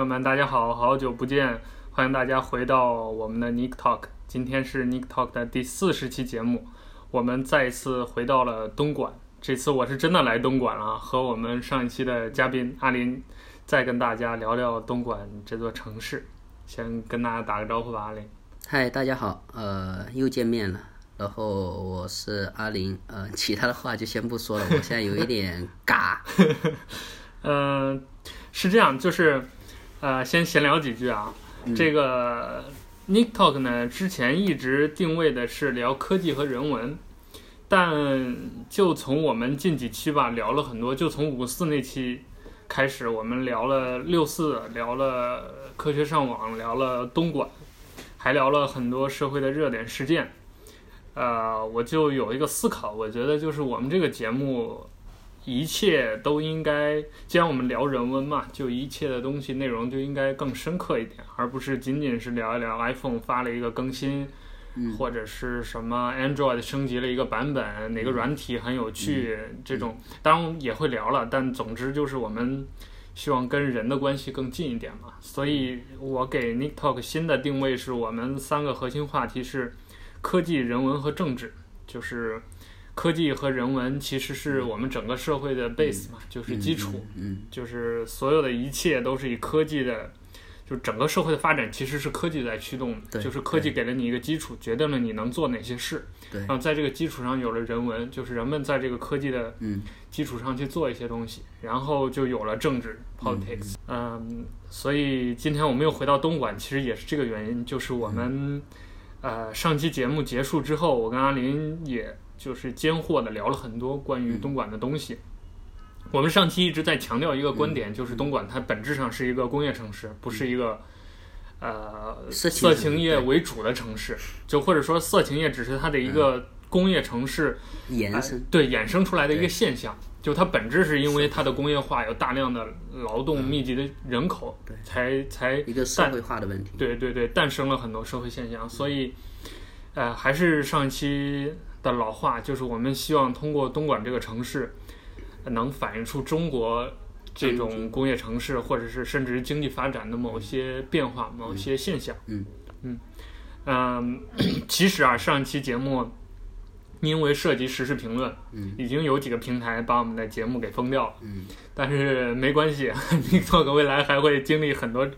朋友们，大家好，好久不见，欢迎大家回到我们的 Nick Talk。今天是 Nick Talk 的第四十期节目，我们再一次回到了东莞。这次我是真的来东莞了，和我们上一期的嘉宾阿林，再跟大家聊聊东莞这座城市。先跟大家打个招呼吧，阿林。嗨，大家好，呃，又见面了。然后我是阿林，呃，其他的话就先不说了，我现在有一点嘎。嗯、呃，是这样，就是，呃，先闲聊几句啊。嗯、这个 Nick Talk 呢，之前一直定位的是聊科技和人文，但就从我们近几期吧，聊了很多，就从五四那期开始，我们聊了六四，聊了科学上网，聊了东莞，还聊了很多社会的热点事件。呃，我就有一个思考，我觉得就是我们这个节目。一切都应该，既然我们聊人文嘛，就一切的东西内容就应该更深刻一点，而不是仅仅是聊一聊 iPhone 发了一个更新，嗯、或者是什么 Android 升级了一个版本，哪个软体很有趣，嗯、这种当然也会聊了，但总之就是我们希望跟人的关系更近一点嘛。所以我给 Nick Talk 新的定位是我们三个核心话题是科技、人文和政治，就是。科技和人文其实是我们整个社会的 base 嘛，嗯、就是基础，就是所有的一切都是以科技的，就整个社会的发展其实是科技在驱动就是科技给了你一个基础，决定了你能做哪些事，对，然后在这个基础上有了人文，就是人们在这个科技的基础上去做一些东西，嗯、然后就有了政治 politics，嗯，嗯，所以今天我们又回到东莞，其实也是这个原因，就是我们、嗯、呃上期节目结束之后，我跟阿林也。就是间货的聊了很多关于东莞的东西。嗯、我们上期一直在强调一个观点，嗯、就是东莞它本质上是一个工业城市，嗯、不是一个呃色情业为主的城市。就或者说色情业只是它的一个工业城市延伸、呃，对衍生出来的一个现象。就它本质是因为它的工业化有大量的劳动密集的人口，对才才一个社会化的问题。对对对，诞生了很多社会现象。所以，呃，还是上一期。的老话就是，我们希望通过东莞这个城市，能反映出中国这种工业城市，或者是甚至经济发展的某些变化、某些现象。嗯。嗯。嗯，其实啊，上一期节目因为涉及时事评论，已经有几个平台把我们的节目给封掉了。嗯，但是没关系，Nick Talk 未来还会经历很多，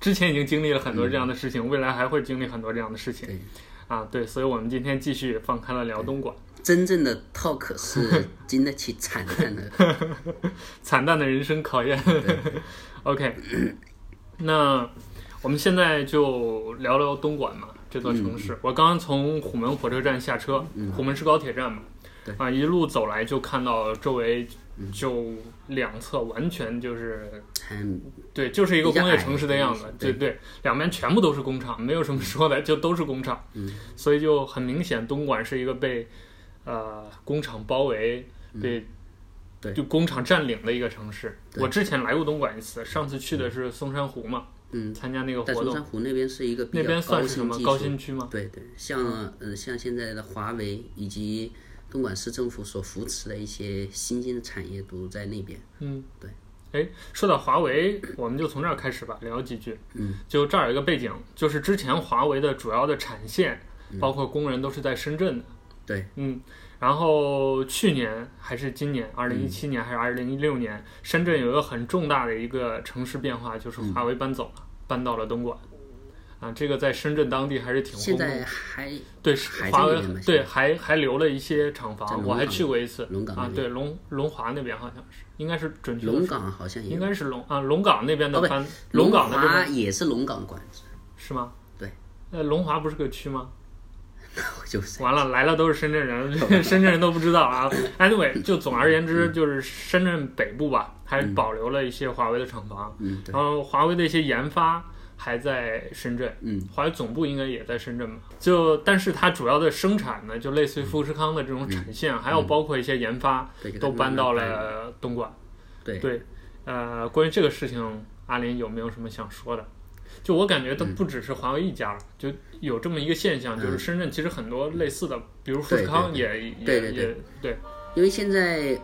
之前已经经历了很多这样的事情，未来还会经历很多这样的事情。啊，对，所以我们今天继续放开了聊东莞。真正的 talk 是经得起惨淡的，惨淡的人生考验。OK，那我们现在就聊聊东莞嘛，这座城市。嗯、我刚刚从虎门火车站下车，嗯、虎门是高铁站嘛，啊，一路走来就看到周围。就两侧完全就是，对，就是一个工业城市的样子，对对，两边全部都是工厂，没有什么说的，就都是工厂，所以就很明显，东莞是一个被呃工厂包围、被对。就工厂占领的一个城市。我之前来过东莞一次，上次去的是松山湖嘛，嗯，参加那个活动。松山湖那边是一个那边算是什么高新区吗？对对，像呃像现在的华为以及。东莞市政府所扶持的一些新兴的产业都在那边。嗯，对。哎，说到华为，我们就从这儿开始吧，聊几句。嗯，就这儿有一个背景，就是之前华为的主要的产线，包括工人都是在深圳的。对。嗯，然后去年还是今年，二零一七年还是二零一六年，深圳有一个很重大的一个城市变化，就是华为搬走了，搬到了东莞。啊，这个在深圳当地还是挺轰动。现在还对华为对还还留了一些厂房，我还去过一次。龙岗啊，对龙龙华那边好像是，应该是准确的。龙岗好像应该是龙啊，龙岗那边的搬。龙岗的华也是龙岗管制，是吗？对。那龙华不是个区吗？就是。完了，来了都是深圳人，深圳人都不知道啊。Anyway，就总而言之，就是深圳北部吧，还保留了一些华为的厂房。嗯。然后华为的一些研发。还在深圳，嗯，华为总部应该也在深圳嘛。就，但是它主要的生产呢，就类似于富士康的这种产线，还有包括一些研发，都搬到了东莞。对对，呃，关于这个事情，阿林有没有什么想说的？就我感觉，它不只是华为一家了，就有这么一个现象，就是深圳其实很多类似的，比如富士康也也也对。因为现在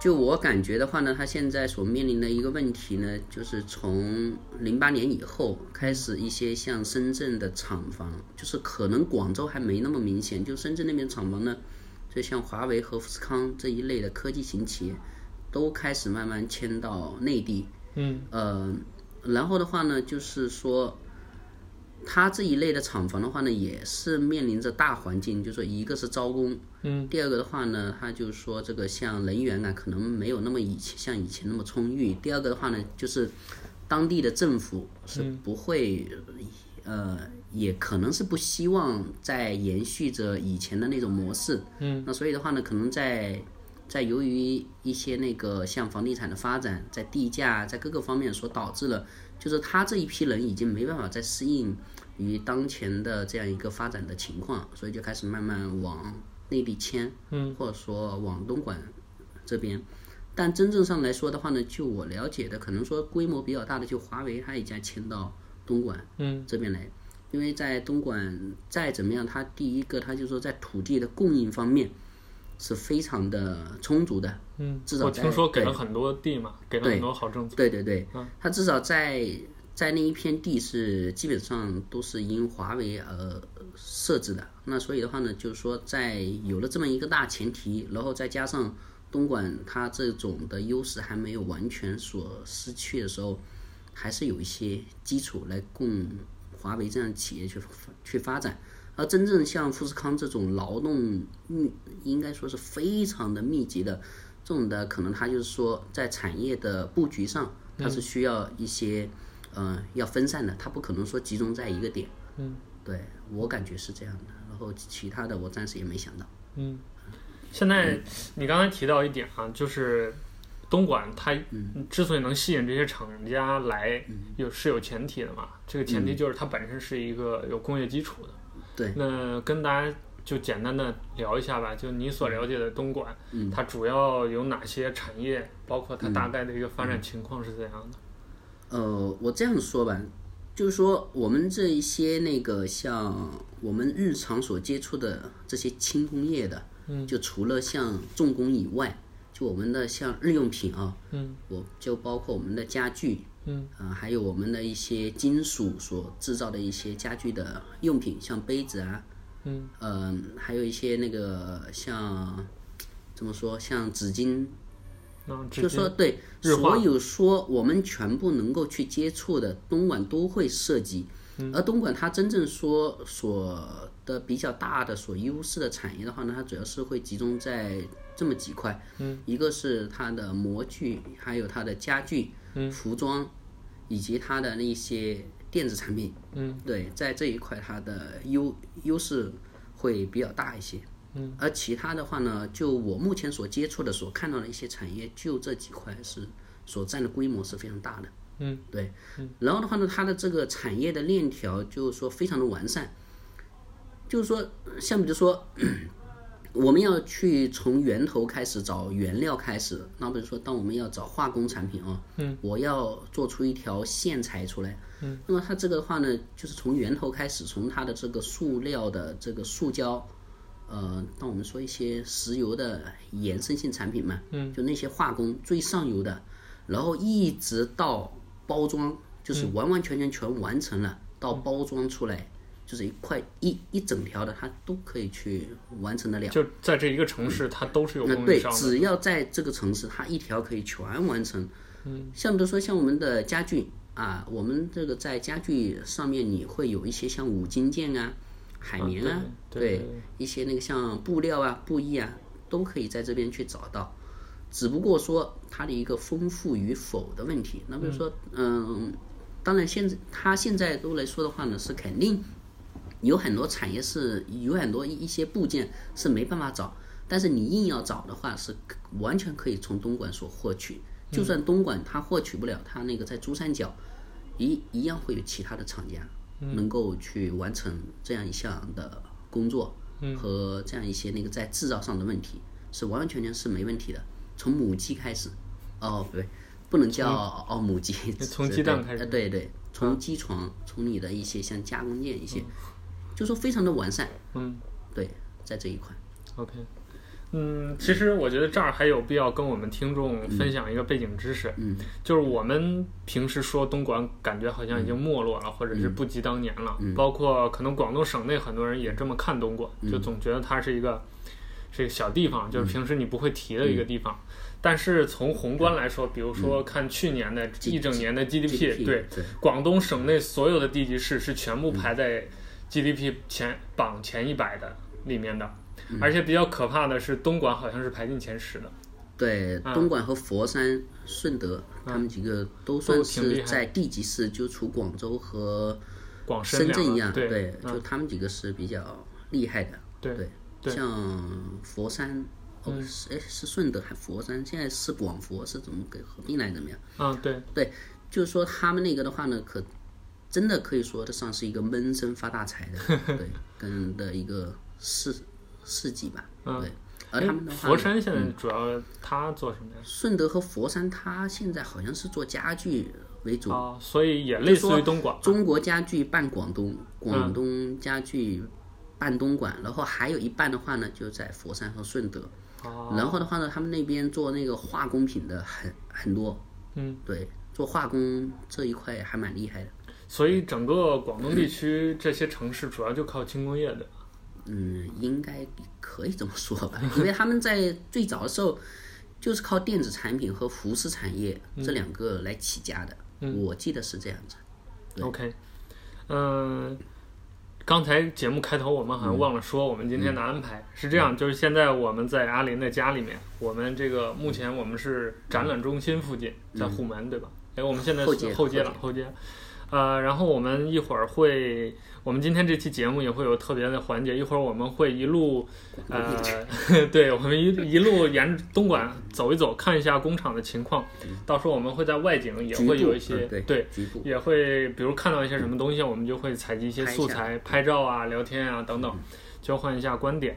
就我感觉的话呢，它现在所面临的一个问题呢，就是从零八年以后开始，一些像深圳的厂房，就是可能广州还没那么明显，就深圳那边厂房呢，就像华为和富士康这一类的科技型企业，都开始慢慢迁到内地。嗯，呃，然后的话呢，就是说。它这一类的厂房的话呢，也是面临着大环境，就是说一个是招工，嗯，第二个的话呢，它就是说这个像人员啊，可能没有那么以前像以前那么充裕。第二个的话呢，就是当地的政府是不会，呃，也可能是不希望再延续着以前的那种模式，嗯，那所以的话呢，可能在在由于一些那个像房地产的发展，在地价在各个方面所导致了。就是他这一批人已经没办法再适应于当前的这样一个发展的情况，所以就开始慢慢往内地迁，嗯，或者说往东莞这边。但真正上来说的话呢，就我了解的，可能说规模比较大的就华为，它已经迁到东莞，嗯，这边来，因为在东莞再怎么样，它第一个它就是说在土地的供应方面。是非常的充足的，嗯，至少我听说给了很多地嘛，给了很多好政策。对对对，嗯，他至少在在那一片地是基本上都是因华为而设置的。那所以的话呢，就是说在有了这么一个大前提，然后再加上东莞它这种的优势还没有完全所失去的时候，还是有一些基础来供华为这样企业去去发展。而真正像富士康这种劳动密，应该说是非常的密集的，这种的可能它就是说在产业的布局上，它是需要一些，嗯、呃，要分散的，它不可能说集中在一个点。嗯，对我感觉是这样的。然后其他的我暂时也没想到。嗯，现在你刚才提到一点啊，就是东莞它之所以能吸引这些厂家来，有是有前提的嘛？这个前提就是它本身是一个有工业基础的。对，那跟大家就简单的聊一下吧。就你所了解的东莞，嗯，它主要有哪些产业？包括它大概的一个发展情况是怎样的？呃，我这样说吧，就是说我们这一些那个像我们日常所接触的这些轻工业的，嗯，就除了像重工以外，就我们的像日用品啊，嗯，我就包括我们的家具。嗯，啊，还有我们的一些金属所制造的一些家具的用品，像杯子啊，嗯，呃，还有一些那个像怎么说，像纸巾，嗯、就说对，所有说我们全部能够去接触的，东莞都会涉及。嗯、而东莞它真正说所的比较大的、所优势的产业的话呢，它主要是会集中在这么几块，嗯，一个是它的模具，还有它的家具。嗯，服装，以及它的那些电子产品，嗯，对，在这一块它的优优势会比较大一些，嗯，而其他的话呢，就我目前所接触的、所看到的一些产业，就这几块是所占的规模是非常大的，嗯，对，嗯，然后的话呢，它的这个产业的链条就是说非常的完善，就是说，像比如说。我们要去从源头开始找原料开始，那比如说，当我们要找化工产品啊，嗯，我要做出一条线材出来，嗯，那么它这个的话呢，就是从源头开始，从它的这个塑料的这个塑胶，呃，当我们说一些石油的衍生性产品嘛，嗯，就那些化工最上游的，然后一直到包装，就是完完全全全完成了，到包装出来。就是一块一一整条的，它都可以去完成得了。就在这一个城市，它都是有供应商的。对，只要在这个城市，它一条可以全完成。嗯，像比如说像我们的家具啊，我们这个在家具上面，你会有一些像五金件啊、海绵啊，啊对，对，对，一些那个像布料啊、布艺啊，都可以在这边去找到。只不过说它的一个丰富与否的问题。那比如说，嗯，嗯，当然现在它现在都来说的话呢，是肯定。有很多产业是有很多一些部件是没办法找，但是你硬要找的话，是完全可以从东莞所获取。就算东莞它获取不了，它那个在珠三角一一样会有其他的厂家能够去完成这样一项的工作和这样一些那个在制造上的问题，是完完全全是没问题的。从母鸡开始，哦不对，不能叫哦母鸡，从鸡蛋开始，对对，从机床，从你的一些像加工件一些。就说非常的完善，嗯，对，在这一块。OK，嗯，其实我觉得这儿还有必要跟我们听众分享一个背景知识，嗯，就是我们平时说东莞感觉好像已经没落了，嗯、或者是不及当年了，嗯、包括可能广东省内很多人也这么看东莞，嗯、就总觉得它是一个是一个小地方，就是平时你不会提的一个地方。嗯、但是从宏观来说，比如说看去年的一整年的 GDP，对广东省内所有的地级市是全部排在 GDP 前榜前一百的里面的。而且比较可怕的是，东莞好像是排进前十的。对，东莞和佛山、顺德，他们几个都算是在地级市，就除广州和深圳一样，对，就他们几个是比较厉害的。对，像佛山，哦，是哎是顺德还佛山，现在是广佛是怎么给合并来怎么样？啊，对，对，就是说他们那个的话呢，可真的可以说得上是一个闷声发大财的，对，跟的一个事事迹吧，嗯、对。而他们的话，佛山现在主要他做什么呀？顺德和佛山，他现在好像是做家具为主，哦、所以也类似于东莞。中国家具半广东，广东家具半东莞，嗯、然后还有一半的话呢，就在佛山和顺德。哦、然后的话呢，他们那边做那个化工品的很很多。嗯，对，做化工这一块还蛮厉害的。所以整个广东地区这些城市主要就靠轻工业的。嗯，应该可以这么说吧，因为他们在最早的时候就是靠电子产品和服饰产业这两个来起家的，嗯、我记得是这样子。OK，嗯，刚才节目开头我们好像忘了说，我们今天的安排、嗯、是这样，就是现在我们在阿林的家里面，我们这个目前我们是展览中心附近，在虎门、嗯、对吧？哎，我们现在是后街了，后街。呃，然后我们一会儿会，我们今天这期节目也会有特别的环节，一会儿我们会一路，呃，对，我们一一路沿东莞走一走，看一下工厂的情况。到时候我们会在外景也会有一些，对，对，也会比如看到一些什么东西，我们就会采集一些素材，拍照啊、聊天啊等等，交换一下观点。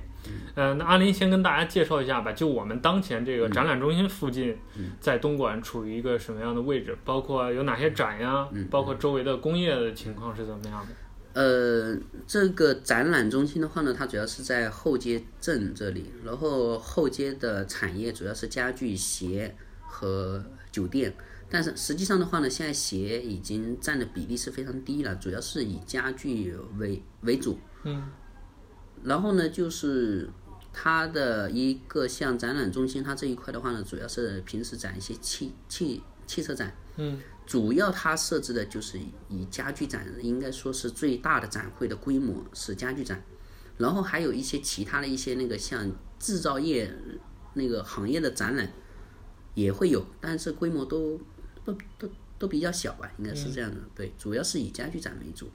呃，那阿林先跟大家介绍一下吧。就我们当前这个展览中心附近，在东莞处于一个什么样的位置？包括有哪些展呀？包括周围的工业的情况是怎么样的？呃，这个展览中心的话呢，它主要是在后街镇这里。然后后街的产业主要是家具、鞋和酒店。但是实际上的话呢，现在鞋已经占的比例是非常低了，主要是以家具为为主。嗯。然后呢，就是它的一个像展览中心，它这一块的话呢，主要是平时展一些汽汽汽车展，嗯，主要它设置的就是以家具展，应该说是最大的展会的规模是家具展，然后还有一些其他的一些那个像制造业那个行业的展览也会有，但是规模都都都都比较小吧，应该是这样的，嗯、对，主要是以家具展为主。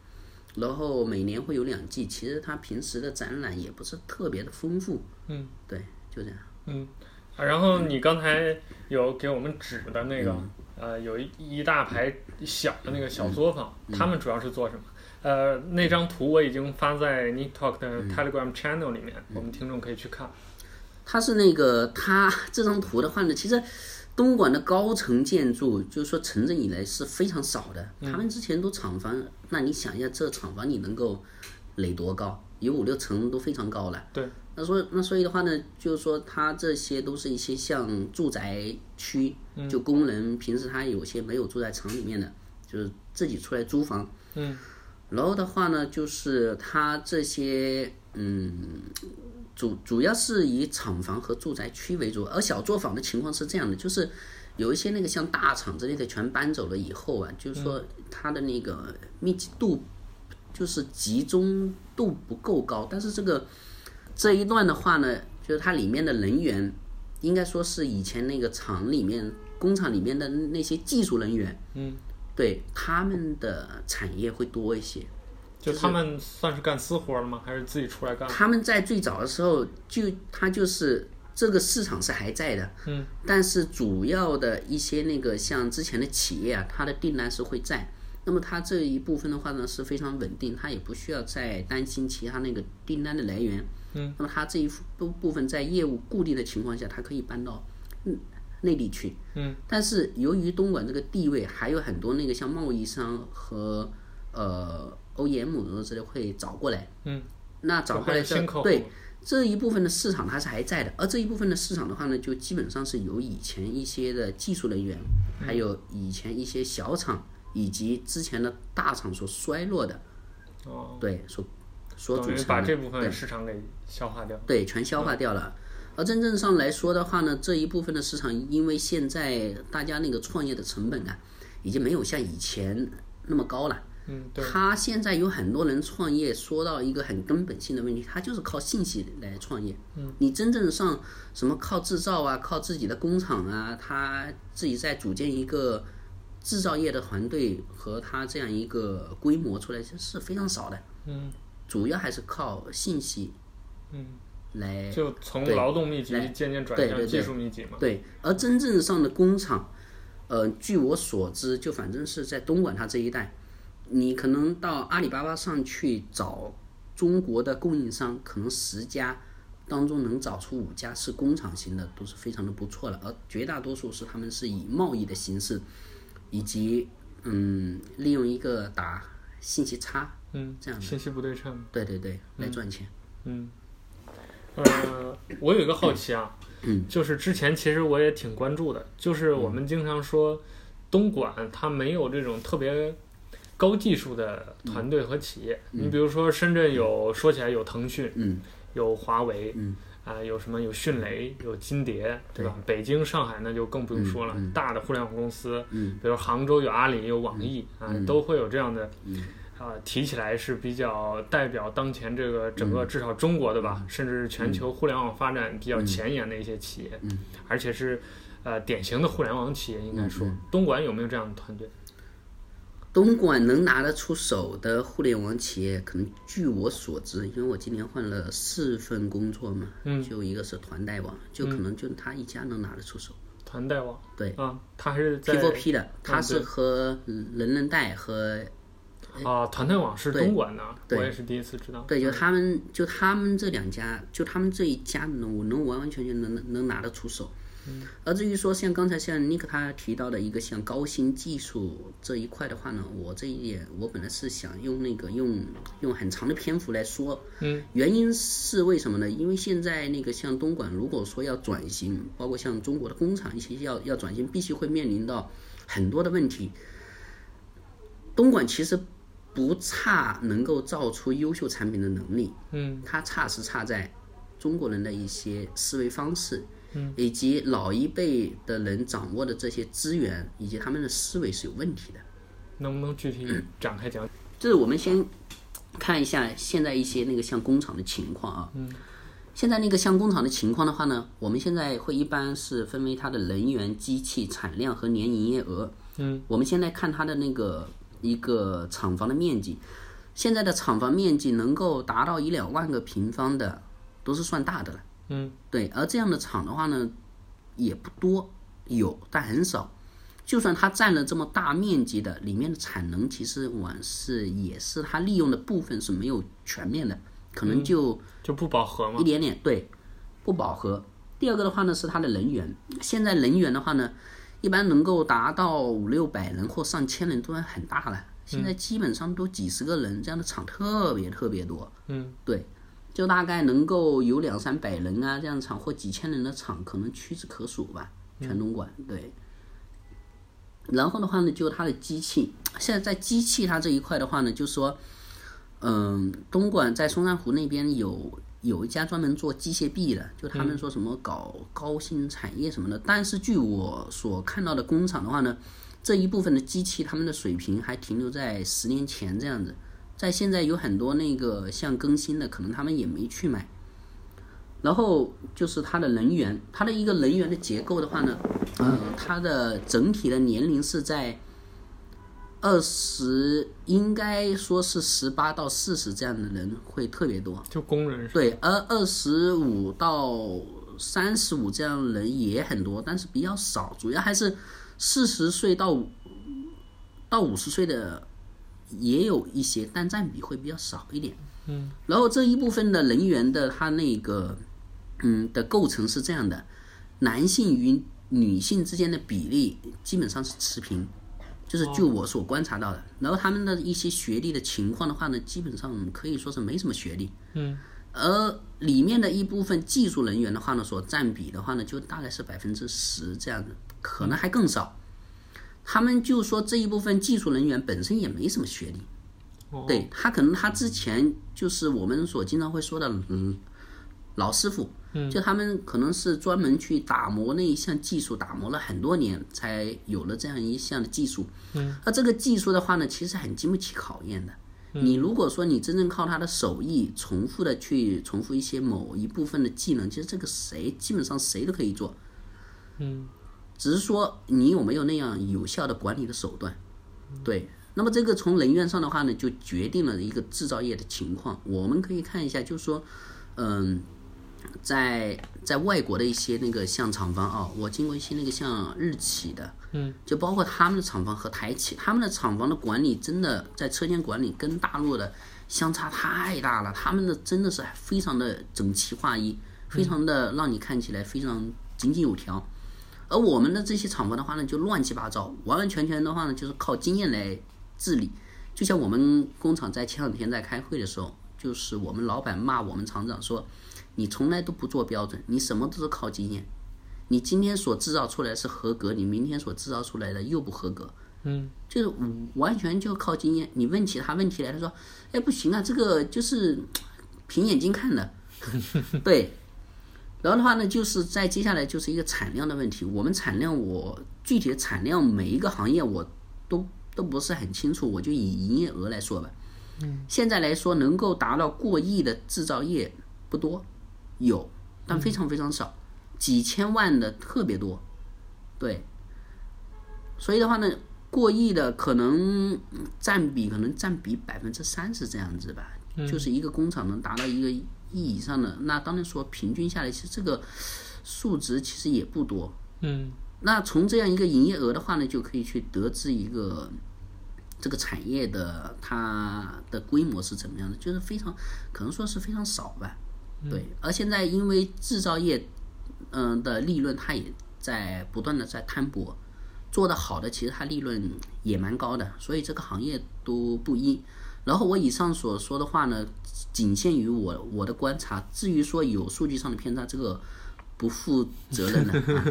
然后每年会有两季，其实他平时的展览也不是特别的丰富。嗯，对，就这样。嗯，啊，然后你刚才有给我们指的那个，嗯、呃，有一一大排小的那个小作坊，嗯、他们主要是做什么？呃，那张图我已经发在 Niptalk 的 Telegram Channel 里面，嗯、我们听众可以去看。他是那个，他这张图的话呢，其实。东莞的高层建筑，就是说城镇以来是非常少的。他们之前都厂房，那你想一下，这厂房你能够垒多高？有五六层都非常高了。对。那所以那所以的话呢，就是说它这些都是一些像住宅区，就工人平时他有些没有住在厂里面的，就是自己出来租房。嗯。然后的话呢，就是它这些嗯。主主要是以厂房和住宅区为主，而小作坊的情况是这样的，就是有一些那个像大厂之类的全搬走了以后啊，就是说它的那个密集度就是集中度不够高，但是这个这一段的话呢，就是它里面的人员应该说是以前那个厂里面工厂里面的那些技术人员，嗯，对他们的产业会多一些。就他们算是干私活了吗？还是自己出来干？他们在最早的时候就他就是这个市场是还在的，嗯，但是主要的一些那个像之前的企业啊，它的订单是会在，那么它这一部分的话呢是非常稳定，它也不需要再担心其他那个订单的来源，嗯，那么它这一部部分在业务固定的情况下，它可以搬到嗯内地去，嗯，但是由于东莞这个地位，还有很多那个像贸易商和呃。OEM 之类会找过来，嗯，那找过来之后，对，这一部分的市场它是还在的，而这一部分的市场的话呢，就基本上是由以前一些的技术人员，还有以前一些小厂以及之前的大厂所衰落的，哦，对，所所组成的，把这部分市场给消化掉，对，全消化掉了。而真正上来说的话呢，这一部分的市场，因为现在大家那个创业的成本啊，已经没有像以前那么高了。嗯，对。他现在有很多人创业，说到一个很根本性的问题，他就是靠信息来创业。嗯。你真正上什么靠制造啊，靠自己的工厂啊，他自己在组建一个制造业的团队和他这样一个规模出来，这是非常少的。嗯。主要还是靠信息。嗯。来，就从劳动密集渐渐转向技术密集嘛。对，而真正上的工厂，呃，据我所知，就反正是在东莞它这一带，你可能到阿里巴巴上去找中国的供应商，可能十家当中能找出五家是工厂型的，都是非常的不错了。而绝大多数是他们是以贸易的形式，以及嗯，利用一个打信息差，嗯，这样的信息不对称，对对对，来赚钱，嗯。嗯呃，我有一个好奇啊，嗯，就是之前其实我也挺关注的，就是我们经常说东莞它没有这种特别高技术的团队和企业。嗯、你比如说深圳有，说起来有腾讯，嗯，有华为，嗯，啊、呃，有什么？有迅雷，有金蝶，对。吧？对北京、上海那就更不用说了，嗯。嗯、大的互联网公司，嗯，比如杭州有阿里，有网易，啊、嗯，都会有这样的，嗯。啊，提起来是比较代表当前这个整个至少中国的吧，嗯、甚至是全球互联网发展比较前沿的一些企业，嗯，而且是呃典型的互联网企业，应该说，嗯、东莞有没有这样的团队？东莞能拿得出手的互联网企业，可能据我所知，因为我今年换了四份工作嘛，嗯，就一个是团贷网，就可能就他一家能拿得出手。团贷网，对，啊，他还是 P4P 的，他是和人人贷和。啊，团贷网是东莞的，对，我也是第一次知道。对，就他们，就他们这两家，就他们这一家能，能完完全全能能拿得出手。嗯。而至于说像刚才像尼克他提到的一个像高新技术这一块的话呢，我这一点我本来是想用那个用用很长的篇幅来说。嗯。原因是为什么呢？因为现在那个像东莞，如果说要转型，包括像中国的工厂一些要要转型，必须会面临到很多的问题。东莞其实。不差能够造出优秀产品的能力，嗯，它差是差在中国人的一些思维方式，嗯，以及老一辈的人掌握的这些资源以及他们的思维是有问题的。能不能具体展开讲？就，是我们先看一下现在一些那个像工厂的情况啊，嗯，现在那个像工厂的情况的话呢，我们现在会一般是分为它的人员、机器、产量和年营业额，嗯，我们现在看它的那个。一个厂房的面积，现在的厂房面积能够达到一两万个平方的，都是算大的了。嗯，对。而这样的厂的话呢，也不多，有但很少。就算它占了这么大面积的，里面的产能其实往往是也是它利用的部分是没有全面的，可能就、嗯、就不饱和嘛。一点点，对，不饱和。第二个的话呢，是它的人员。现在人员的话呢。一般能够达到五六百人或上千人都算很大了，现在基本上都几十个人，这样的厂特别特别多。嗯，对，就大概能够有两三百人啊，这样厂或几千人的厂可能屈指可数吧，全东莞。对。然后的话呢，就它的机器，现在在机器它这一块的话呢，就说，嗯，东莞在松山湖那边有。有一家专门做机械臂的，就他们说什么搞高新产业什么的。但是据我所看到的工厂的话呢，这一部分的机器他们的水平还停留在十年前这样子，在现在有很多那个像更新的，可能他们也没去买。然后就是他的人员，他的一个人员的结构的话呢，嗯，他的整体的年龄是在。二十应该说是十八到四十这样的人会特别多，就工人是。对，而二十五到三十五这样的人也很多，但是比较少，主要还是四十岁到五到五十岁的也有一些，但占比会比较少一点。嗯，然后这一部分的人员的他那个嗯的构成是这样的，男性与女性之间的比例基本上是持平。就是就我所观察到的，然后他们的一些学历的情况的话呢，基本上可以说是没什么学历。嗯，而里面的一部分技术人员的话呢，所占比的话呢，就大概是百分之十这样子，可能还更少。他们就说这一部分技术人员本身也没什么学历，对，他可能他之前就是我们所经常会说的嗯老师傅，就他们可能是专门去打磨那一项技术，打磨了很多年才有了这样一项的技术。嗯，那这个技术的话呢，其实很经不起考验的。你如果说你真正靠他的手艺重复的去重复一些某一部分的技能，其实这个谁基本上谁都可以做，嗯，只是说你有没有那样有效的管理的手段，对。那么这个从人员上的话呢，就决定了一个制造业的情况。我们可以看一下，就是说，嗯。在在外国的一些那个像厂房啊，我经过一些那个像日企的，嗯，就包括他们的厂房和台企，他们的厂房的管理真的在车间管理跟大陆的相差太大了，他们的真的是非常的整齐划一，非常的让你看起来非常井井有条，而我们的这些厂房的话呢，就乱七八糟，完完全全的话呢，就是靠经验来治理。就像我们工厂在前两天在开会的时候，就是我们老板骂我们厂长说。你从来都不做标准，你什么都是靠经验。你今天所制造出来是合格，你明天所制造出来的又不合格。嗯，就是完全就靠经验。你问起他问题来，他说：“哎，不行啊，这个就是凭眼睛看的。”对。然后的话呢，就是在接下来就是一个产量的问题。我们产量，我具体的产量每一个行业我都都不是很清楚，我就以营业额来说吧。嗯，现在来说能够达到过亿的制造业不多。有，但非常非常少，几千万的特别多，对。所以的话呢，过亿的可能占比可能占比百分之三十这样子吧，就是一个工厂能达到一个亿以上的，那当然说平均下来，其实这个数值其实也不多。嗯。那从这样一个营业额的话呢，就可以去得知一个这个产业的它的规模是怎么样的，就是非常可能说是非常少吧。对，而现在因为制造业，嗯的利润它也在不断的在摊薄，做得好的其实它利润也蛮高的，所以这个行业都不一。然后我以上所说的话呢，仅限于我我的观察，至于说有数据上的偏差，这个不负责任的。啊、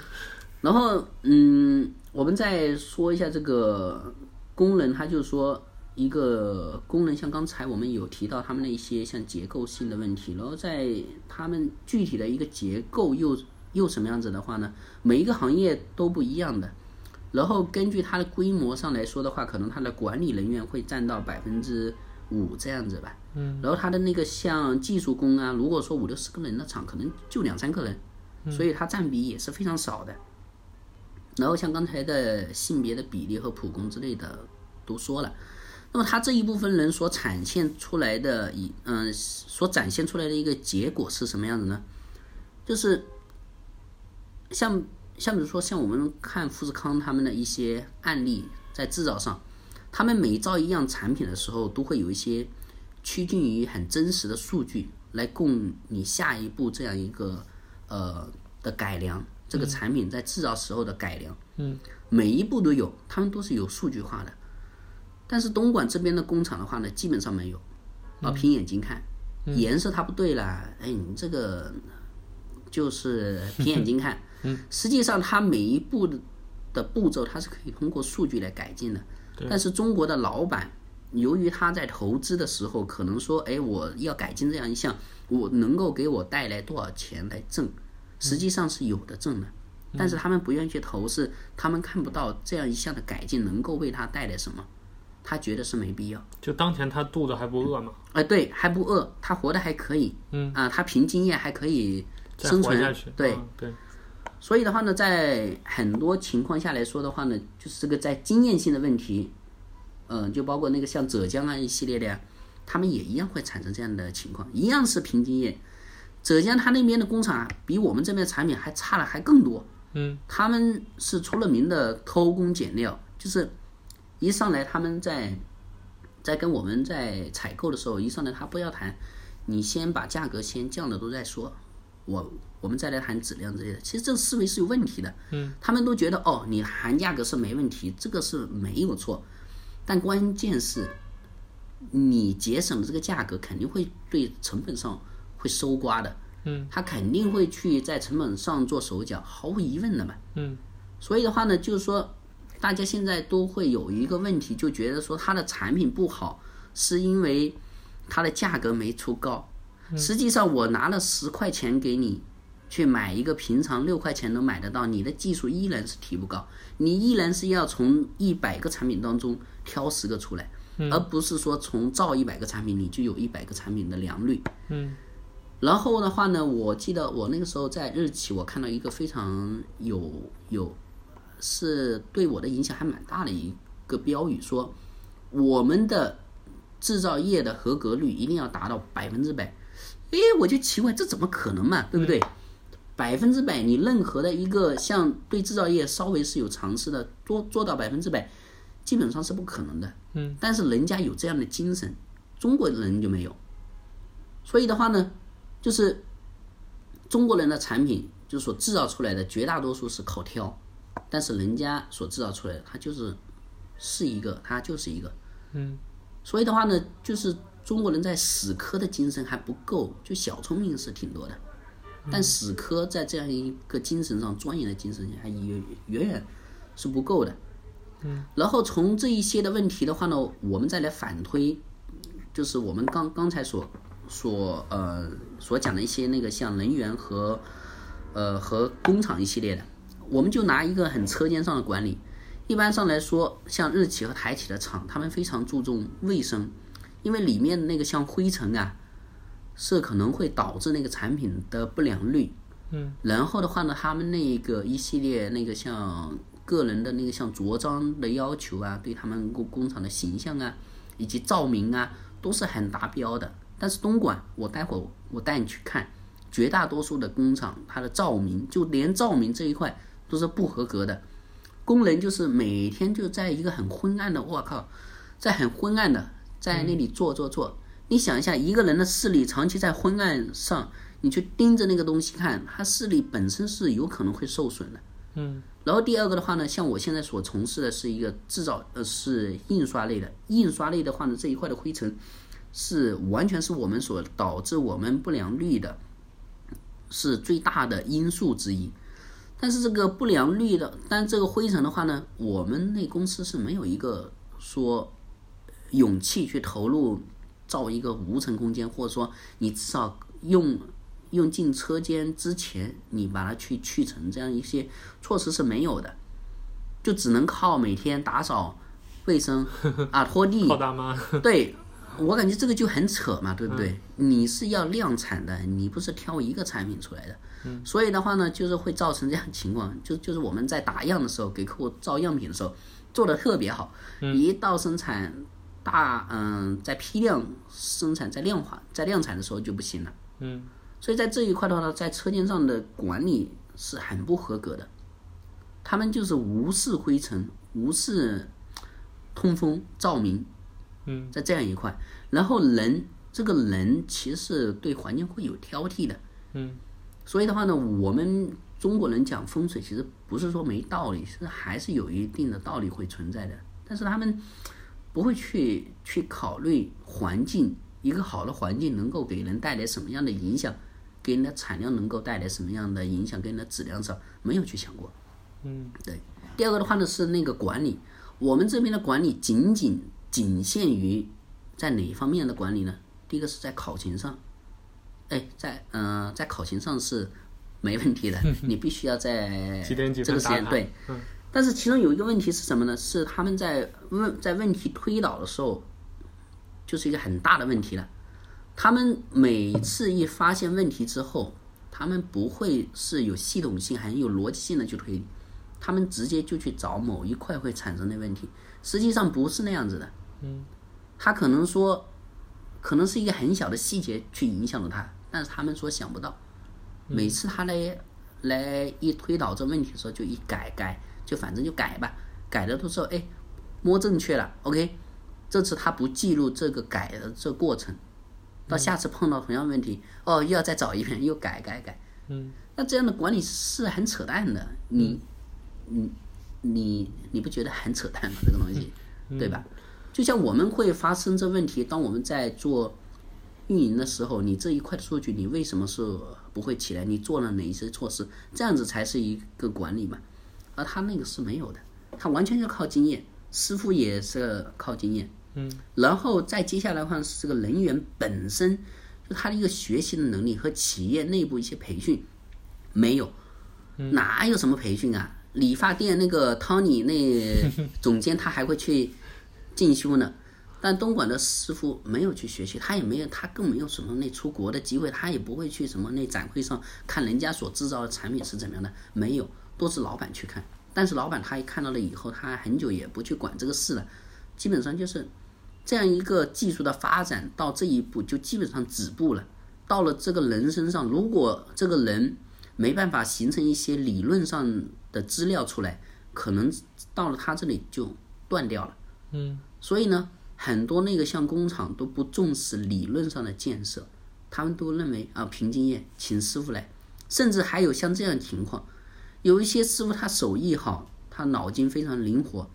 然后嗯，我们再说一下这个工人，他就是说。一个工人，像刚才我们有提到他们的一些像结构性的问题，然后在他们具体的一个结构又又什么样子的话呢？每一个行业都不一样的，然后根据它的规模上来说的话，可能它的管理人员会占到百分之五这样子吧。嗯。然后他的那个像技术工啊，如果说五六十个人的厂，可能就两三个人，所以它占比也是非常少的。然后像刚才的性别的比例和普工之类的都说了。那么他这一部分人所展现出来的一嗯，所展现出来的一个结果是什么样子呢？就是像像比如说像我们看富士康他们的一些案例，在制造上，他们每造一样产品的时候，都会有一些趋近于很真实的数据来供你下一步这样一个呃的改良，这个产品在制造时候的改良，嗯，每一步都有，他们都是有数据化的。但是东莞这边的工厂的话呢，基本上没有，啊，凭眼睛看，颜色它不对了，哎，你这个就是凭眼睛看，实际上它每一步的步骤它是可以通过数据来改进的。但是中国的老板，由于他在投资的时候可能说，哎，我要改进这样一项，我能够给我带来多少钱来挣，实际上是有的挣的，但是他们不愿意去投，是他们看不到这样一项的改进能够为他带来什么。他觉得是没必要，就当前他肚子还不饿吗？哎，对，还不饿，他活得还可以，嗯啊，他凭经验还可以生存下去，对、嗯、对。所以的话呢，在很多情况下来说的话呢，就是这个在经验性的问题，嗯，就包括那个像浙江啊一系列的呀，他们也一样会产生这样的情况，一样是凭经验。浙江他那边的工厂啊比我们这边产品还差了还更多，嗯，他们是出了名的偷工减料，就是。一上来，他们在在跟我们在采购的时候，一上来他不要谈，你先把价格先降了都再说，我我们再来谈质量之类的。其实这个思维是有问题的，嗯，他们都觉得哦，你谈价格是没问题，这个是没有错，但关键是你节省的这个价格肯定会对成本上会搜刮的。嗯，他肯定会去在成本上做手脚，毫无疑问的嘛。嗯，所以的话呢，就是说，大家现在都会有一个问题，就觉得说它的产品不好，是因为它的价格没出高。实际上，我拿了十块钱给你去买一个平常六块钱能买得到，你的技术依然是提不高，你依然是要从一百个产品当中挑十个出来，而不是说从造一百个产品你就有一百个产品的良率。嗯。然后的话呢，我记得我那个时候在日企，我看到一个非常有有，是对我的影响还蛮大的一个标语，说我们的制造业的合格率一定要达到百分之百。哎，我就奇怪，这怎么可能嘛？对不对？百分之百，你任何的一个像对制造业稍微是有尝试的，做做到百分之百，基本上是不可能的。嗯。但是人家有这样的精神，中国人就没有。所以的话呢。就是中国人的产品，就是所制造出来的绝大多数是靠挑，但是人家所制造出来的，它就是是一个，它就是一个，嗯，所以的话呢，就是中国人在死磕的精神还不够，就小聪明是挺多的，但死磕在这样一个精神上，钻研的精神还远远远是不够的，嗯，然后从这一些的问题的话呢，我们再来反推，就是我们刚刚才所。所呃所讲的一些那个像能源和呃和工厂一系列的，我们就拿一个很车间上的管理，一般上来说，像日企和台企的厂，他们非常注重卫生，因为里面那个像灰尘啊，是可能会导致那个产品的不良率。嗯。然后的话呢，他们那个一系列那个像个人的那个像着装的要求啊，对他们工工厂的形象啊，以及照明啊，都是很达标的。但是东莞，我待会我带你去看，绝大多数的工厂，它的照明就连照明这一块都是不合格的，工人就是每天就在一个很昏暗的，我靠，在很昏暗的在那里做做做。你想一下，一个人的视力长期在昏暗上，你去盯着那个东西看，他视力本身是有可能会受损的。嗯。然后第二个的话呢，像我现在所从事的是一个制造，呃，是印刷类的，印刷类的话呢，这一块的灰尘。是完全是我们所导致我们不良率的，是最大的因素之一。但是这个不良率的，但这个灰尘的话呢，我们那公司是没有一个说勇气去投入造一个无尘空间，或者说你至少用用进车间之前，你把它去去尘，这样一些措施是没有的，就只能靠每天打扫卫生 啊，拖地。靠大妈。对。我感觉这个就很扯嘛，对不对？你是要量产的，你不是挑一个产品出来的。所以的话呢，就是会造成这样情况，就就是我们在打样的时候，给客户造样品的时候，做的特别好，一到生产大，嗯，在批量生产，在量化，在量产的时候就不行了。嗯，所以在这一块的话呢，在车间上的管理是很不合格的，他们就是无视灰尘，无视通风照明。嗯，在这样一块，然后人这个人其实对环境会有挑剔的，嗯，所以的话呢，我们中国人讲风水，其实不是说没道理，是还是有一定的道理会存在的，但是他们不会去去考虑环境，一个好的环境能够给人带来什么样的影响，给人的产量能够带来什么样的影响，给人的质量上没有去想过，嗯，对。第二个的话呢是那个管理，我们这边的管理仅仅。仅限于在哪方面的管理呢？第一个是在考勤上，哎，在嗯、呃，在考勤上是没问题的，你必须要在这个时间对。但是其中有一个问题是什么呢？是他们在问在问题推导的时候，就是一个很大的问题了。他们每次一发现问题之后，他们不会是有系统性、还有逻辑性的去推理，他们直接就去找某一块会产生的问题，实际上不是那样子的。嗯，他可能说，可能是一个很小的细节去影响了他，但是他们说想不到，每次他来来一推导这问题的时候，就一改改，就反正就改吧，改的都是哎摸正确了，OK，这次他不记录这个改的这过程，到下次碰到同样问题，哦又要再找一遍，又改改改，嗯，那这样的管理是很扯淡的，你你你你不觉得很扯淡吗？这个东西，对吧？就像我们会发生这问题，当我们在做运营的时候，你这一块的数据，你为什么是不会起来？你做了哪一些措施？这样子才是一个管理嘛。而他那个是没有的，他完全就靠经验，师傅也是靠经验。嗯，然后再接下来的话是这个人员本身，就他的一个学习的能力和企业内部一些培训没有，哪有什么培训啊？理发店那个 Tony 那 总监他还会去进修呢，但东莞的师傅没有去学习，他也没有，他更没有什么那出国的机会，他也不会去什么那展会上看人家所制造的产品是怎么样的，没有，都是老板去看。但是老板他一看到了以后，他很久也不去管这个事了，基本上就是。这样一个技术的发展到这一步就基本上止步了。到了这个人身上，如果这个人没办法形成一些理论上的资料出来，可能到了他这里就断掉了。嗯，所以呢，很多那个像工厂都不重视理论上的建设，他们都认为啊，凭经验请师傅来，甚至还有像这样的情况，有一些师傅他手艺好，他脑筋非常灵活。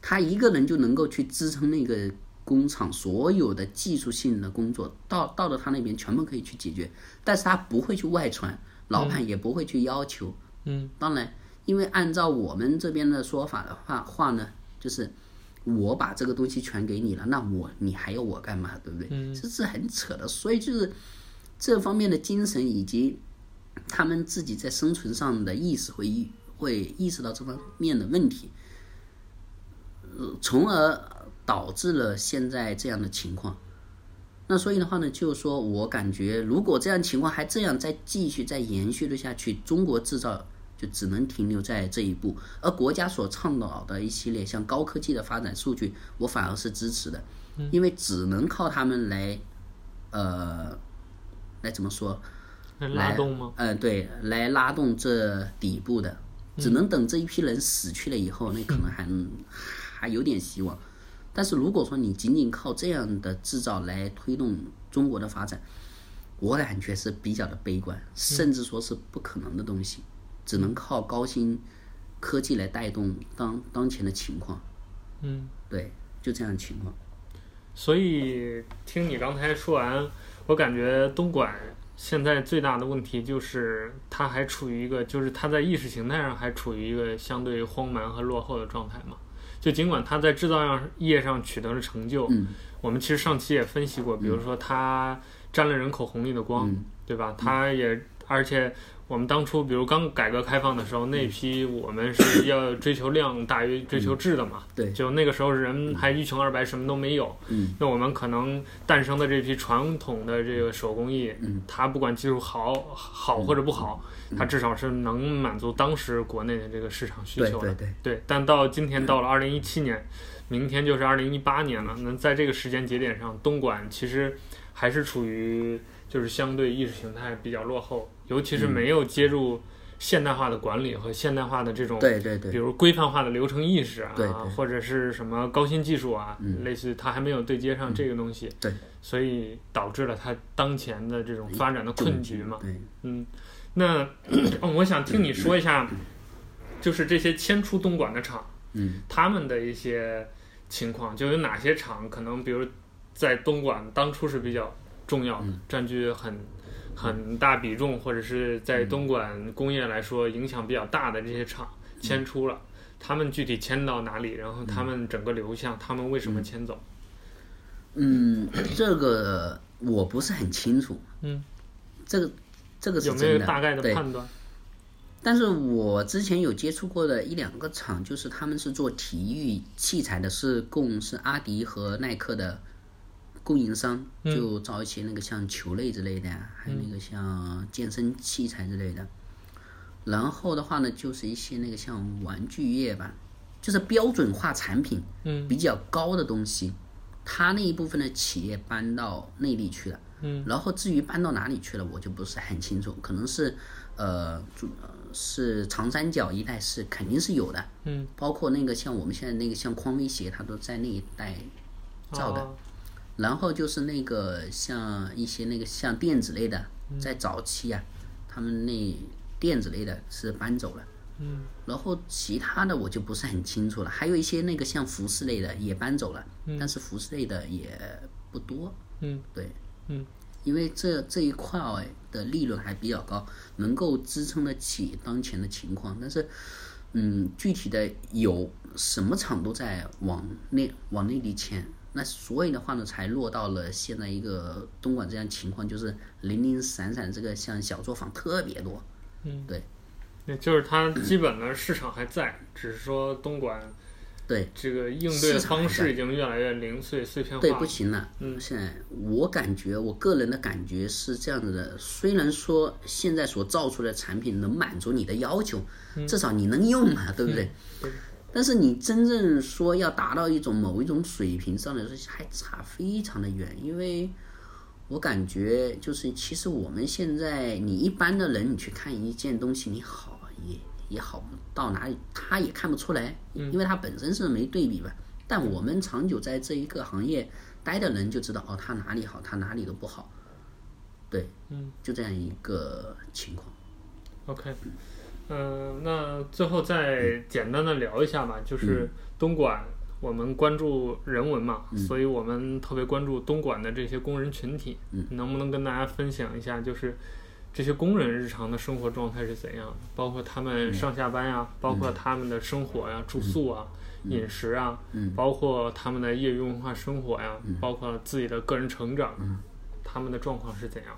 他一个人就能够去支撑那个工厂所有的技术性的工作，到到了他那边全部可以去解决，但是他不会去外传，老板也不会去要求。嗯，当然，因为按照我们这边的说法的话话呢，就是我把这个东西全给你了，那我你还要我干嘛？对不对？嗯，这是很扯的。所以就是这方面的精神以及他们自己在生存上的意识会意会意识到这方面的问题。从而导致了现在这样的情况。那所以的话呢，就是说我感觉，如果这样情况还这样再继续再延续的下去，中国制造就只能停留在这一步。而国家所倡导的一系列像高科技的发展数据，我反而是支持的，因为只能靠他们来，呃，来怎么说？来拉动吗？嗯、呃，对，来拉动这底部的，只能等这一批人死去了以后，那可能还。还有点希望，但是如果说你仅仅靠这样的制造来推动中国的发展，我感觉是比较的悲观，甚至说是不可能的东西，只能靠高新科技来带动当当前的情况。嗯，对，就这样的情况。所以听你刚才说完，我感觉东莞现在最大的问题就是，它还处于一个，就是它在意识形态上还处于一个相对荒蛮和落后的状态嘛。就尽管它在制造业上取得了成就，嗯，我们其实上期也分析过，比如说它沾了人口红利的光，嗯，对吧？它也，而且。我们当初，比如刚改革开放的时候，那批我们是要追求量大于追求质的嘛。对。就那个时候人还一穷二白，什么都没有。嗯。那我们可能诞生的这批传统的这个手工艺，嗯，它不管技术好好或者不好，它至少是能满足当时国内的这个市场需求的。对对对。对。但到今天到了二零一七年，明天就是二零一八年了。那在这个时间节点上，东莞其实还是处于就是相对意识形态比较落后。尤其是没有接入现代化的管理和现代化的这种，对对对，比如规范化的流程意识啊，对对。或者是什么高新技术啊，嗯、类似它还没有对接上这个东西，嗯、对，所以导致了它当前的这种发展的困局嘛。对，嗯，那、哦、我想听你说一下，就是这些迁出东莞的厂，嗯，他们的一些情况，就有哪些厂可能，比如在东莞当初是比较重要的，嗯、占据很。很大比重，或者是在东莞工业来说影响比较大的这些厂迁出了，他们具体迁到哪里？然后他们整个流向，他们为什么迁走？嗯，这个我不是很清楚。嗯，这个这个是有没有大概的判断？但是我之前有接触过的一两个厂，就是他们是做体育器材的，是供是阿迪和耐克的。供应商就找一些那个像球类之类的，嗯、还有那个像健身器材之类的。然后的话呢，就是一些那个像玩具业吧，就是标准化产品，比较高的东西，他、嗯、那一部分的企业搬到内地去了。嗯。然后至于搬到哪里去了，我就不是很清楚，可能是呃，是长三角一带是肯定是有的。嗯。包括那个像我们现在那个像匡威鞋，它都在那一带造的。哦然后就是那个像一些那个像电子类的，在早期啊，他们那电子类的是搬走了，嗯，然后其他的我就不是很清楚了。还有一些那个像服饰类的也搬走了，嗯、但是服饰类的也不多。嗯，对，嗯，因为这这一块的利润还比较高，能够支撑得起当前的情况。但是，嗯，具体的有什么厂都在往内往内地迁，那所以的话呢，才落到了现在一个东莞这样情况，就是零零散散这个像小作坊特别多。嗯，对。那就是它基本的市场还在，嗯、只是说东莞对这个应对的方式已经越来越零碎碎片化，对不行了。嗯，现在我感觉我个人的感觉是这样子的，虽然说现在所造出的产品能满足你的要求，嗯、至少你能用嘛，对不对？对。但是你真正说要达到一种某一种水平上来说，还差非常的远，因为我感觉就是其实我们现在你一般的人，你去看一件东西，你好。也也好不到哪里，他也看不出来，因为他本身是没对比吧。但我们长久在这一个行业待的人就知道，哦，他哪里好，他哪里都不好。对，嗯，就这样一个情况。OK，嗯、呃，那最后再简单的聊一下吧，就是东莞，我们关注人文嘛，嗯、所以我们特别关注东莞的这些工人群体，嗯，能不能跟大家分享一下，就是。这些工人日常的生活状态是怎样的？包括他们上下班呀、啊，包括他们的生活呀、啊、住宿啊、饮食啊，包括他们的业余文化生活呀，包括自己的个人成长，他们的状况是怎样？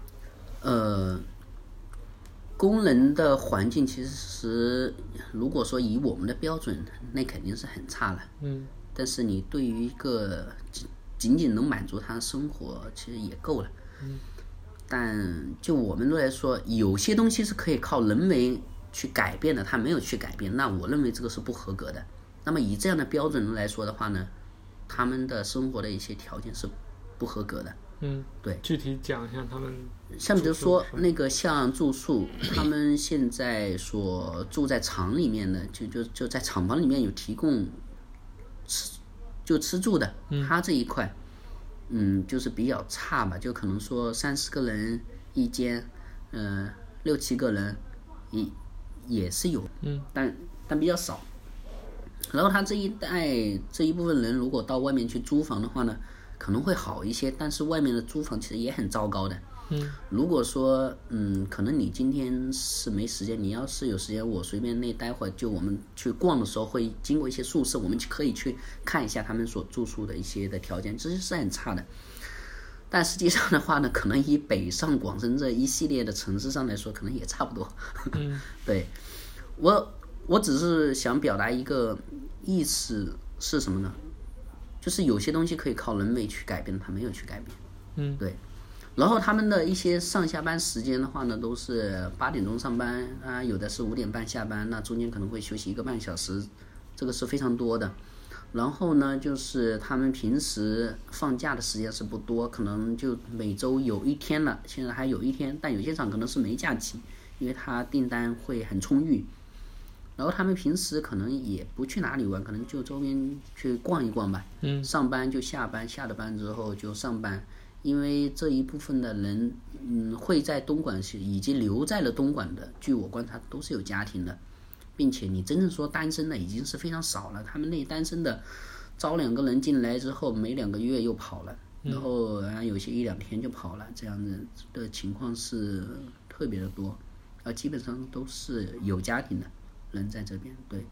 呃，工人的环境其实，如果说以我们的标准，那肯定是很差了。嗯。但是你对于一个仅仅能满足他的生活，其实也够了。嗯。但就我们来说，有些东西是可以靠人为去改变的，他没有去改变，那我认为这个是不合格的。那么以这样的标准来说的话呢，他们的生活的一些条件是不合格的。嗯，对。具体讲一下他们，像比如说那个像住宿，他们现在所住在厂里面的，就就就在厂房里面有提供吃就吃住的，他这一块。嗯，就是比较差吧，就可能说三四个人一间，嗯、呃，六七个人也也是有，嗯，但但比较少。然后他这一代这一部分人如果到外面去租房的话呢，可能会好一些，但是外面的租房其实也很糟糕的。嗯，如果说嗯，可能你今天是没时间，你要是有时间，我随便那待会儿就我们去逛的时候会经过一些宿舍，我们可以去看一下他们所住宿的一些的条件，其实是很差的。但实际上的话呢，可能以北上广深这一系列的城市上来说，可能也差不多。嗯，对，我我只是想表达一个意思是什么呢？就是有些东西可以靠人为去改变，他没有去改变。嗯，对。然后他们的一些上下班时间的话呢，都是八点钟上班啊，有的是五点半下班，那中间可能会休息一个半小时，这个是非常多的。然后呢，就是他们平时放假的时间是不多，可能就每周有一天了，现在还有一天，但有些厂可能是没假期，因为他订单会很充裕。然后他们平时可能也不去哪里玩，可能就周边去逛一逛吧。嗯，上班就下班，下了班之后就上班。因为这一部分的人，嗯，会在东莞是以及留在了东莞的，据我观察都是有家庭的，并且你真正说单身的已经是非常少了。他们那单身的招两个人进来之后，没两个月又跑了，然后啊有些一两天就跑了，这样子的情况是特别的多，啊，基本上都是有家庭的人在这边。对，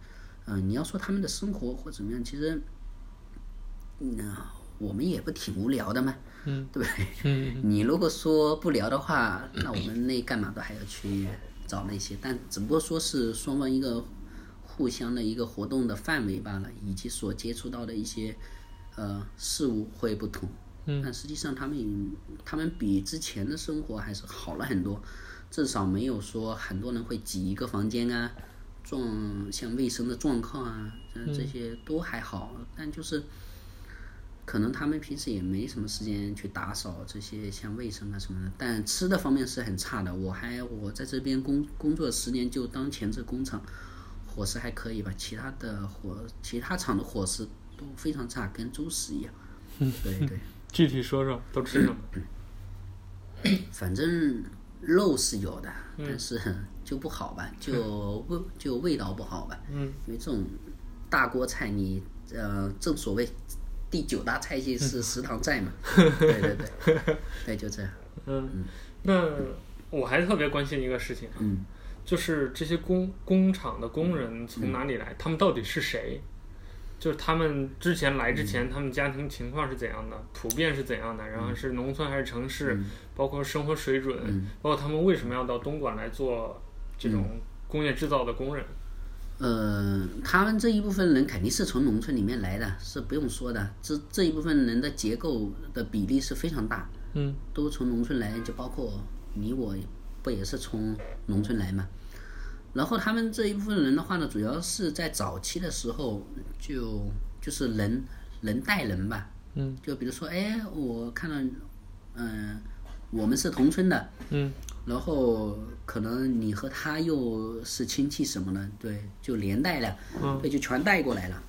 嗯，你要说他们的生活或怎么样，其实，那。我们也不挺无聊的嘛，嗯，对不对？嗯，你如果说不聊的话，那我们那干嘛都还要去找那些？但只不过说是双方一个互相的一个活动的范围罢了，以及所接触到的一些呃事物会不同。嗯，但实际上他们他们比之前的生活还是好了很多，至少没有说很多人会挤一个房间啊，状像卫生的状况啊，这些都还好，但就是。可能他们平时也没什么时间去打扫这些像卫生啊什么的，但吃的方面是很差的。我还我在这边工工作十年，就当前这工厂伙食还可以吧，其他的伙其他厂的伙食都非常差，跟猪食一样。对对，具体说说都吃什么？反正肉是有的，嗯、但是就不好吧，就味就味道不好吧。嗯，因为这种大锅菜你，你呃，正所谓第九大菜系是食堂菜嘛。嗯、对对对，对 就这样。嗯，那我还特别关心一个事情，嗯，就是这些工工厂的工人从哪里来？嗯、他们到底是谁？就是他们之前来之前，嗯、他们家庭情况是怎样的？普遍是怎样的？然后是农村还是城市？嗯、包括生活水准，嗯、包括他们为什么要到东莞来做这种工业制造的工人？呃，他们这一部分人肯定是从农村里面来的，是不用说的。这这一部分人的结构的比例是非常大，嗯，都从农村来，就包括你我，不也是从农村来嘛？然后他们这一部分人的话呢，主要是在早期的时候就就是人人带人吧，嗯，就比如说，哎，我看到，嗯、呃，我们是同村的，嗯，然后可能你和他又是亲戚什么的，对，就连带了，嗯，对，就全带过来了。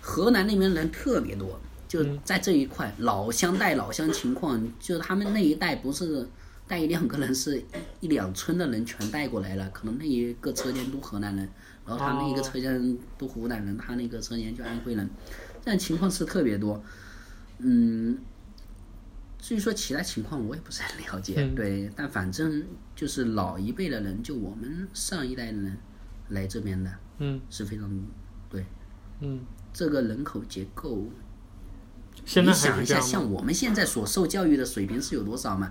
河南那边人特别多，就在这一块，老乡带老乡情况，就他们那一带不是。带一两个人是一一两村的人全带过来了，可能那一个车间都河南人，然后他那一个车间都湖南人，他那个车间就安徽人，这样情况是特别多。嗯，至于说其他情况我也不是很了解，嗯、对，但反正就是老一辈的人，就我们上一代的人来这边的，嗯，是非常对，嗯，这个人口结构，现在你想一下，像我们现在所受教育的水平是有多少嘛？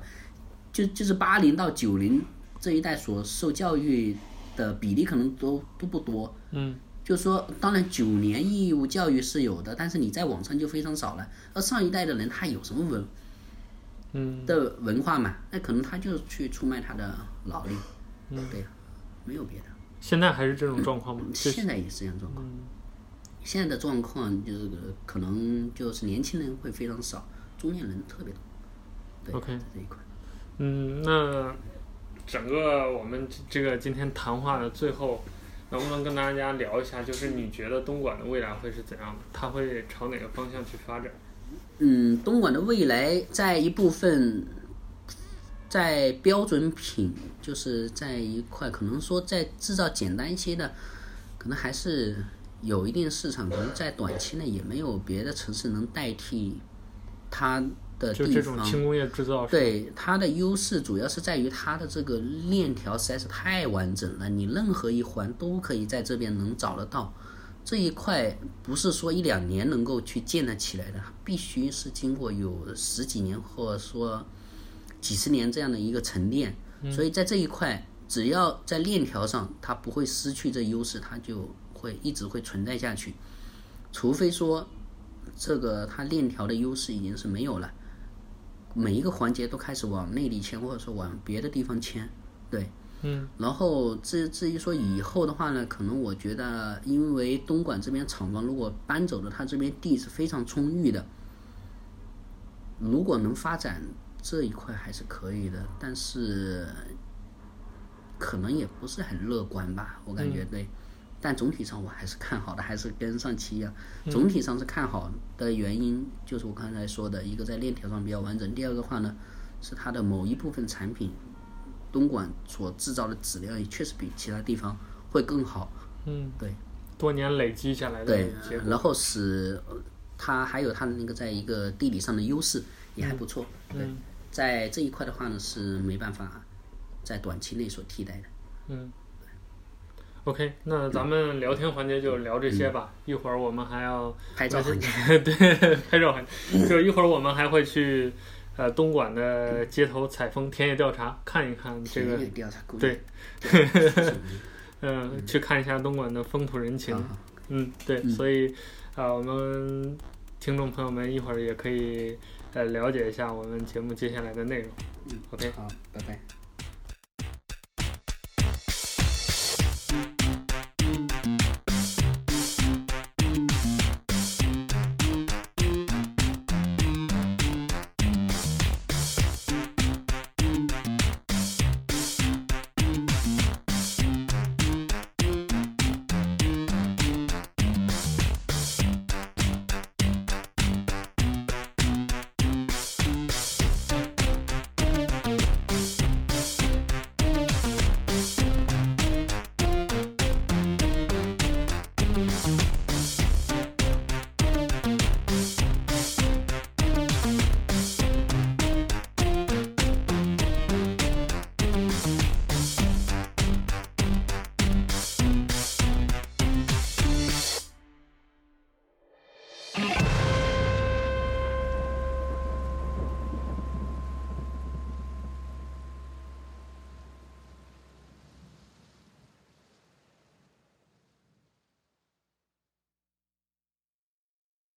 就就是八零到九零这一代所受教育的比例可能都都不多，嗯，就是说，当然九年义务教育是有的，但是你在网上就非常少了。而上一代的人他有什么文，嗯的文化嘛？那可能他就去出卖他的劳力，嗯，对，没有别的。现在还是这种状况吗？嗯、现在也是这样状况。嗯、现在的状况就是可能就是年轻人会非常少，中年人特别多。对，OK，这一块。嗯，那整个我们这个今天谈话的最后，能不能跟大家聊一下，就是你觉得东莞的未来会是怎样的？它会朝哪个方向去发展？嗯，东莞的未来在一部分，在标准品，就是在一块，可能说在制造简单一些的，可能还是有一定市场，可能在短期内也没有别的城市能代替它。的地方，就这种轻工业制造，对它的优势主要是在于它的这个链条实在是太完整了，你任何一环都可以在这边能找得到。这一块不是说一两年能够去建得起来的，必须是经过有十几年或者说几十年这样的一个沉淀。所以在这一块，只要在链条上它不会失去这优势，它就会一直会存在下去。除非说这个它链条的优势已经是没有了。每一个环节都开始往内地迁，或者说往别的地方迁，对，嗯，然后至至于说以后的话呢，可能我觉得，因为东莞这边厂房如果搬走了，它这边地是非常充裕的，如果能发展这一块还是可以的，但是可能也不是很乐观吧，我感觉对。嗯但总体上我还是看好的，还是跟上期一样，总体上是看好的原因就是我刚才说的一个在链条上比较完整，第二个话呢是它的某一部分产品，东莞所制造的质量也确实比其他地方会更好。嗯，对，多年累积下来的对，然后使它还有它的那个在一个地理上的优势也还不错。嗯，对，在这一块的话呢是没办法在短期内所替代的。嗯。OK，那咱们聊天环节就聊这些吧。嗯、一会儿我们还要拍照环节，对，拍照环节。就一会儿我们还会去呃东莞的街头采风、田野调查，看一看这个。对。嗯，去看一下东莞的风土人情。嗯，对，嗯、所以啊、呃，我们听众朋友们一会儿也可以呃了解一下我们节目接下来的内容。嗯，OK，好，拜拜。